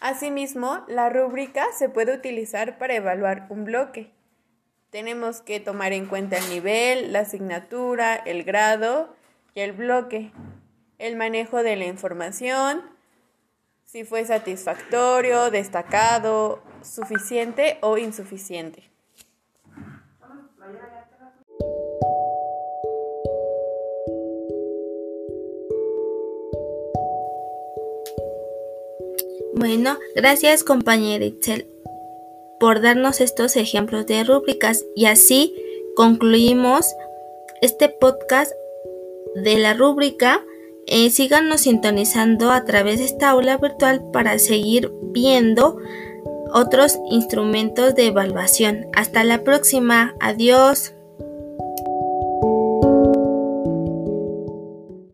Asimismo, la rúbrica se puede utilizar para evaluar un bloque. Tenemos que tomar en cuenta el nivel, la asignatura, el grado y el bloque, el manejo de la información, si fue satisfactorio, destacado, suficiente o insuficiente. Bueno, gracias compañera Itzel por darnos estos ejemplos de rúbricas y así concluimos este podcast de la rúbrica. Eh, síganos sintonizando a través de esta aula virtual para seguir viendo otros instrumentos de evaluación. Hasta la próxima. Adiós.